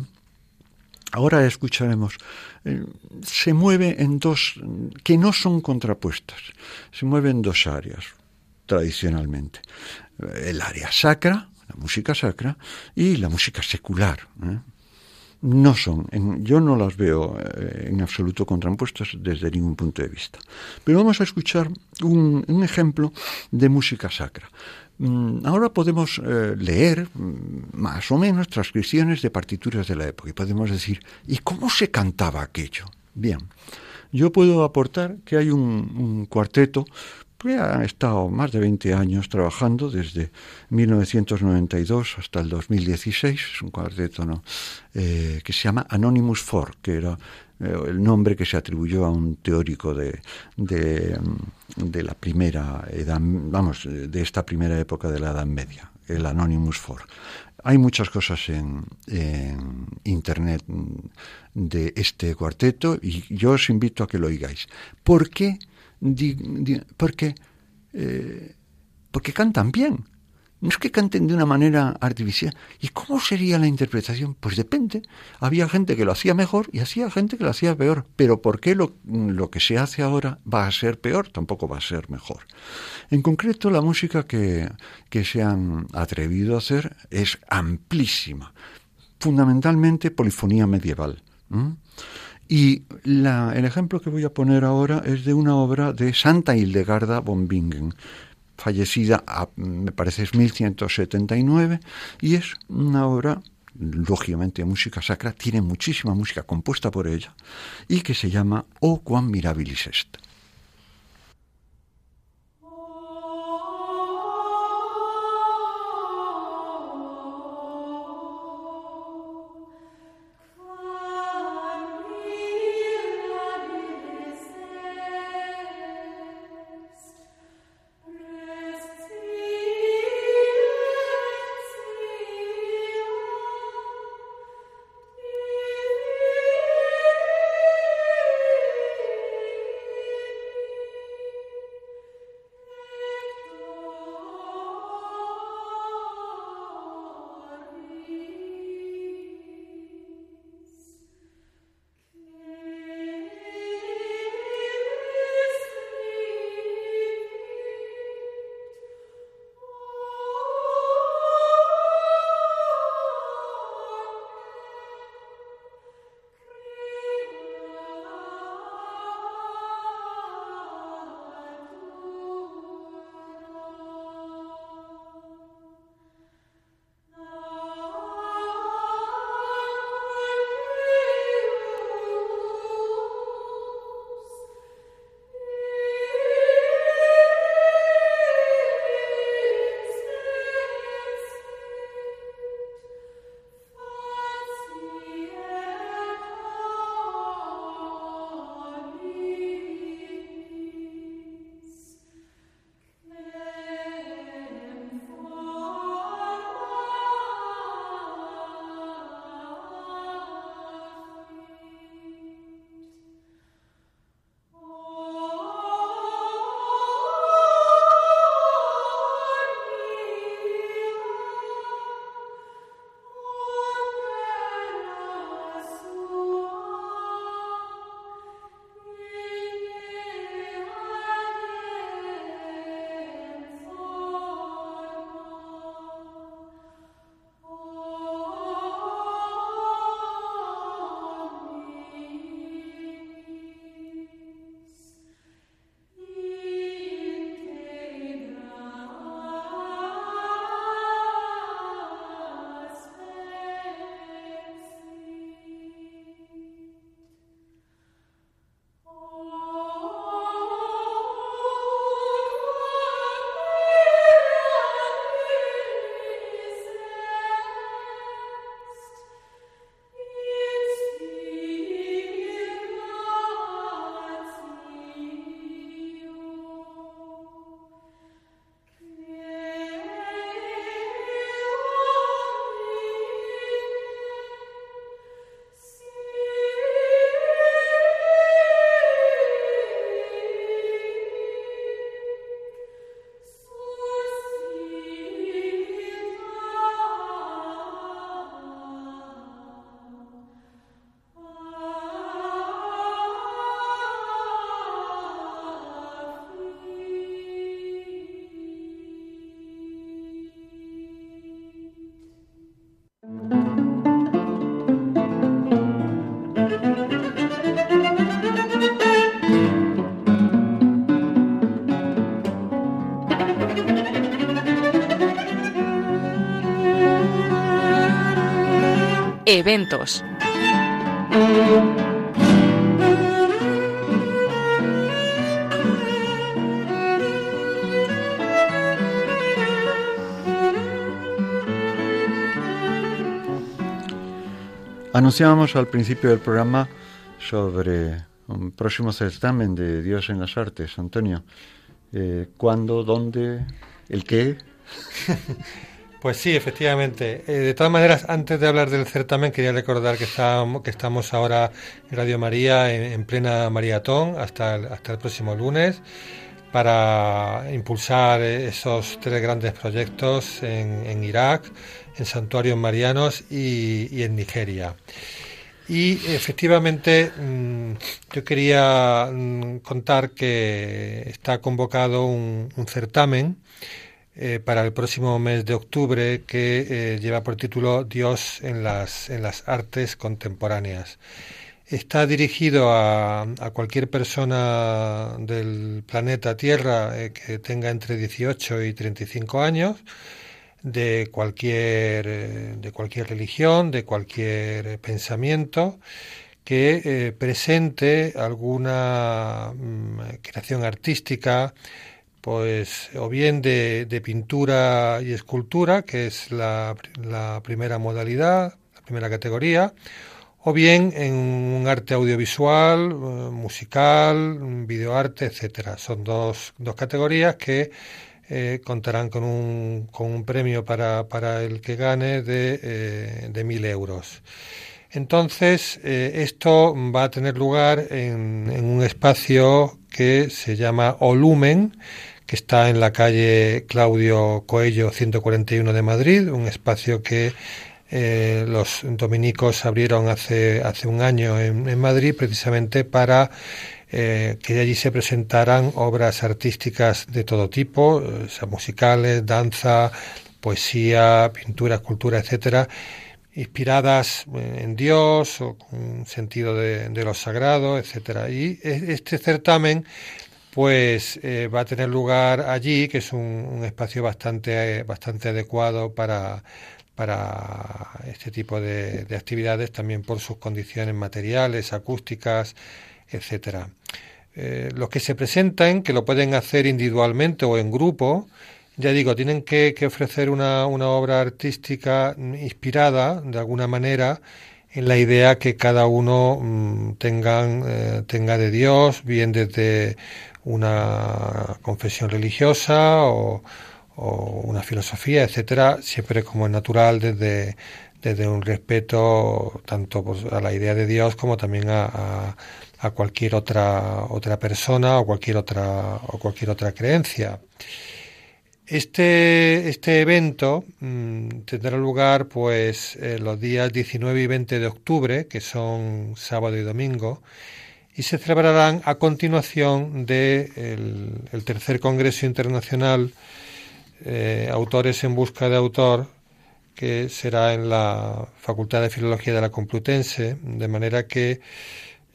ahora escucharemos se mueve en dos, que no son contrapuestas, se mueve en dos áreas, tradicionalmente. El área sacra, la música sacra, y la música secular. ¿eh? No son, yo no las veo eh, en absoluto contrapuestas desde ningún punto de vista. Pero vamos a escuchar un ejemplo de música sacra. Mm, ahora podemos eh, leer mm, más o menos transcripciones de partituras de la época y podemos decir, ¿y cómo se cantaba aquello? Bien, yo puedo aportar que hay un, cuarteto que ha estado más de 20 años trabajando desde 1992 hasta el 2016, es un cuarteto ¿no? Eh, que se llama Anonymous Four, que era el nombre que se atribuyó a un teórico de, de, de, la primera edad, vamos, de esta primera época de la Edad Media, el Anonymous Four. Hay muchas cosas en, internet de este cuarteto y yo os invito a que lo oigáis. ¿Por qué? porque, eh, porque cantan bien no es que canten de una manera artificial. ¿Y cómo sería la interpretación? Pues depende. Había gente que lo hacía mejor y hacía gente que lo hacía peor. Pero ¿por qué lo, que se hace ahora va a ser peor? Tampoco va a ser mejor. En concreto, la música que, que se han atrevido a hacer es amplísima. Fundamentalmente polifonía medieval. Y la, el ejemplo que voy a poner ahora es de una obra de Santa Hildegarda von Bingen fallecida, me parece es 1179, y es una obra, lógicamente, música sacra, tiene muchísima música compuesta por ella, y que se llama O quam mirabilis est. Eventos. Anunciábamos al principio del programa sobre un próximo certamen de Dios en las Artes. Antonio, eh, ¿cuándo, dónde, el qué? [laughs] Pues sí, efectivamente. Eh, de todas maneras, antes de hablar del certamen, quería recordar que, estamos, que estamos ahora en Radio María en, plena maratón hasta hasta el próximo lunes para impulsar esos tres grandes proyectos en, Irak, en santuarios marianos y, en Nigeria. Y efectivamente mm, yo quería mm, contar que está convocado un certamen eh, para el próximo mes de octubre que eh, lleva por título Dios en las, en las artes contemporáneas. Está dirigido a, cualquier persona del planeta Tierra eh, que tenga entre 18 y 35 años, de cualquier, de cualquier religión, de cualquier pensamiento, que presente alguna mm, creación artística, pues o bien de, pintura y escultura, que es la, primera modalidad, la primera categoría, o bien en un arte audiovisual, eh, musical, videoarte, etcétera. Son dos, dos categorías que eh, contarán con un, con un premio para, para, el que gane de, eh, de mil euros. Entonces, esto va a tener lugar en, en, un espacio que se llama Olumen, que está en la calle Claudio Coello 141 de Madrid, un espacio que eh, los dominicos abrieron hace, hace un año en, Madrid precisamente para eh, que allí se presentaran obras artísticas de todo tipo, musicales, danza, poesía, pintura, escultura, etcétera, inspiradas en Dios o con un sentido de, de lo sagrado, etcétera. Y e, este certamen pues eh, va a tener lugar allí, que es un, espacio bastante, bastante adecuado para, para este tipo de, actividades, también por sus condiciones materiales, acústicas, etcétera. Eh, los que se presenten, que lo pueden hacer individualmente o en grupo, ya digo, tienen que, ofrecer una, obra artística inspirada, de alguna manera, en la idea que cada uno mm, eh, tenga de Dios, bien desde una confesión religiosa o, una filosofía, etcétera, siempre como es natural desde, desde un respeto tanto pues, a la idea de Dios como también a, a, cualquier otra otra persona o cualquier otra o cualquier otra creencia. Este, este evento mm, tendrá lugar pues los días 19 y 20 de octubre, que son sábado y domingo, y se celebrarán a continuación del de el tercer Congreso Internacional eh, Autores en Busca de Autor, que será en la Facultad de Filología de la Complutense, de manera que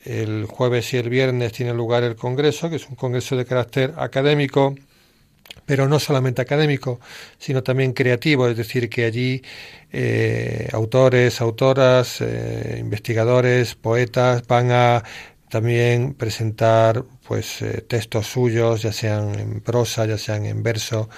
el jueves y el viernes tiene lugar el Congreso, que es un congreso de carácter académico, pero no solamente académico, sino también creativo, es decir, que allí eh, autores, autoras, eh, investigadores, poetas van a también presentar pues eh, textos suyos, ya sean en prosa, ya sean en verso,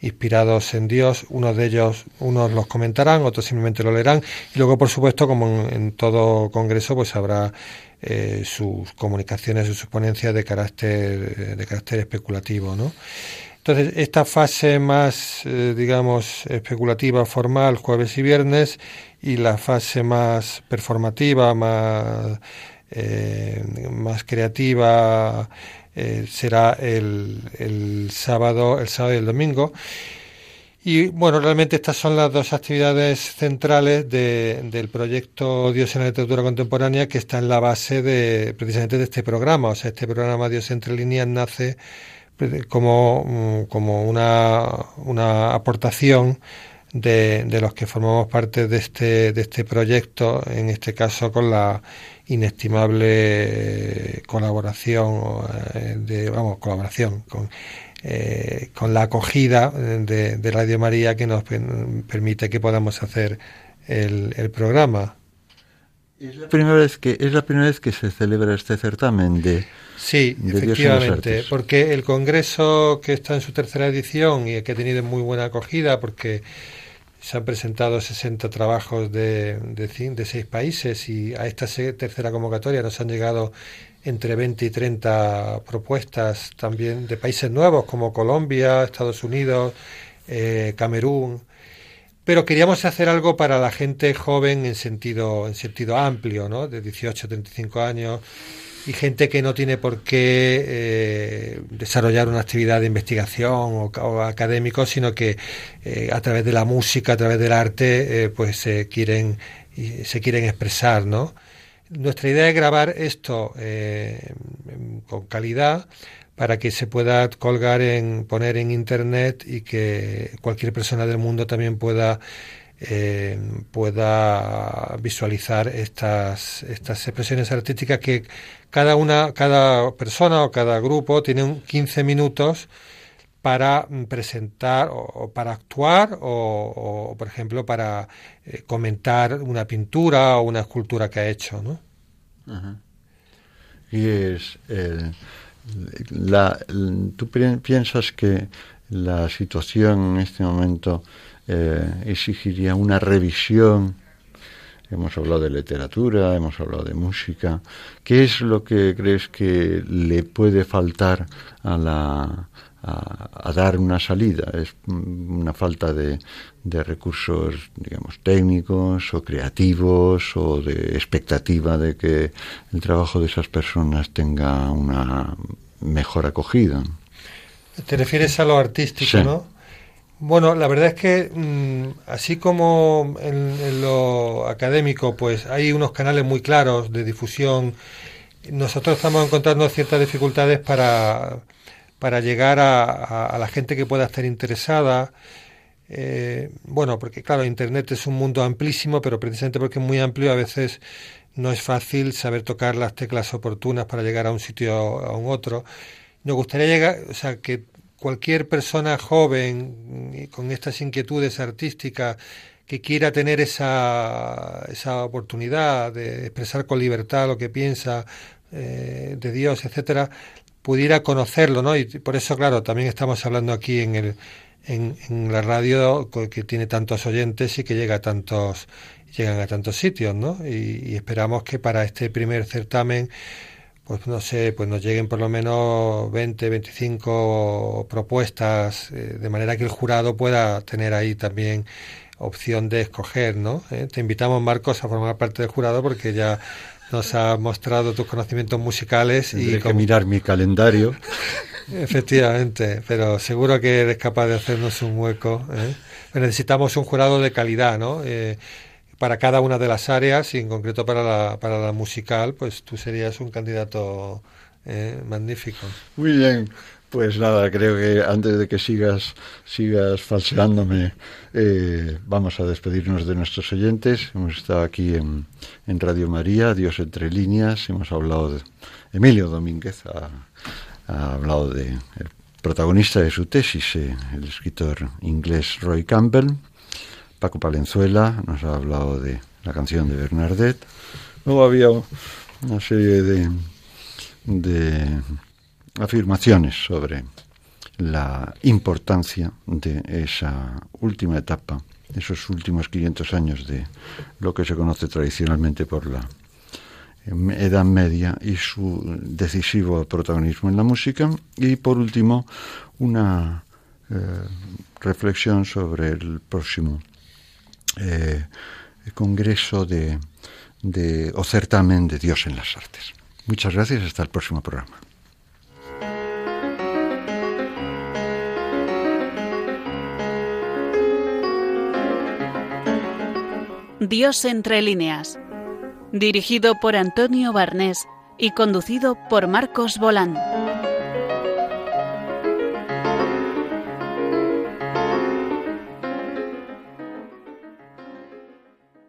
inspirados en Dios. Unos de ellos, unos los comentarán, otros simplemente lo leerán. Y luego, por supuesto, como en, todo congreso, pues habrá eh, sus comunicaciones, sus ponencias de carácter, de carácter especulativo, ¿no? Entonces, esta fase más, eh, digamos, especulativa, formal, jueves y viernes, y la fase más performativa, más eh, más creativa eh, será el, el, sábado, el sábado y el domingo. Y bueno, realmente estas son las dos actividades centrales de, del proyecto Dios en la literatura contemporánea que está en la base de precisamente de este programa. O sea, este programa Dios entre líneas nace como, como una, una aportación de, de, los que formamos parte de este, de este proyecto, en este caso con la inestimable colaboración, eh, de, vamos, colaboración con, eh, con la acogida de, Radio María que nos permite que podamos hacer el, programa. Es la primera vez que es la primera vez que se celebra este certamen de Sí, efectivamente, porque el congreso que está en su tercera edición y que ha tenido muy buena acogida porque se han presentado 60 trabajos de, de, de seis países y a esta tercera convocatoria nos han llegado entre 20 y 30 propuestas también de países nuevos como Colombia, Estados Unidos, eh, Camerún pero queríamos hacer algo para la gente joven en sentido, en sentido amplio, ¿no? De 18 a 35 años y gente que no tiene por qué eh, desarrollar una actividad de investigación o, académico, sino que eh, a través de la música, a través del arte, eh, pues se quieren se quieren expresar, ¿no? Nuestra idea es grabar esto con calidad para que se pueda colgar en poner en internet y que cualquier persona del mundo también pueda pueda visualizar estas estas expresiones artísticas que cada una cada persona o cada grupo tiene un 15 minutos para presentar o, para actuar o, por ejemplo para eh, comentar una pintura o una escultura que ha hecho ¿no? y es el la, ¿Tú piensas que la situación en este momento eh, exigiría una revisión? Hemos hablado de literatura, hemos hablado de música. ¿Qué es lo que crees que le puede faltar a la, a, dar una salida. Es una falta de, de, recursos, digamos, técnicos o creativos o de expectativa de que el trabajo de esas personas tenga una mejor acogida. Te refieres a lo artístico, ¿no? Bueno, la verdad es que mm, así como en, lo académico, pues hay unos canales muy claros de difusión. Nosotros estamos encontrando ciertas dificultades para para llegar a, la gente que pueda estar interesada. Eh, bueno, porque claro, Internet es un mundo amplísimo, pero precisamente porque es muy amplio a veces no es fácil saber tocar las teclas oportunas para llegar a un sitio a un otro. Nos gustaría llegar, o sea, que cualquier persona joven con estas inquietudes artísticas que quiera tener esa, esa oportunidad de expresar con libertad lo que piensa eh, de Dios, etcétera, pudiera conocerlo, ¿no? Y por eso, claro, también estamos hablando aquí en, el, en la radio que tiene tantos oyentes y que llega a tantos, llegan a tantos sitios, ¿no? Y, esperamos que para este primer certamen, pues no sé, pues nos lleguen por lo menos 20, 25 propuestas, eh, de manera que el jurado pueda tener ahí también opción de escoger, ¿no? Eh, te invitamos, Marcos, a formar parte del jurado porque ya nos ha mostrado tus conocimientos musicales. Tendré y que mirar mi calendario. [laughs] Efectivamente, pero seguro que eres capaz de hacernos un hueco. ¿eh? Necesitamos un jurado de calidad, ¿no? Eh, para cada una de las áreas y en concreto para la, para la musical, pues tú serías un candidato eh, magnífico. Muy bien. Pues nada, creo que antes de que sigas, sigas falseándome, eh, vamos a despedirnos de nuestros oyentes. Hemos estado aquí en, Radio María, Dios entre líneas. Hemos hablado de Emilio Domínguez, ha, hablado de el protagonista de su tesis, eh, el escritor inglés Roy Campbell. Paco Palenzuela nos ha hablado de la canción de Bernadette. Luego había una serie de, afirmaciones sobre la importancia de esa última etapa, esos últimos 500 años de lo que se conoce tradicionalmente por la Edad Media y su decisivo protagonismo en la música. Y por último, una eh, reflexión sobre el próximo eh, Congreso de, de, o certamen de Dios en las Artes. Muchas gracias, hasta el próximo programa. Dios entre líneas, dirigido por Antonio Barnés y conducido por Marcos Bolán.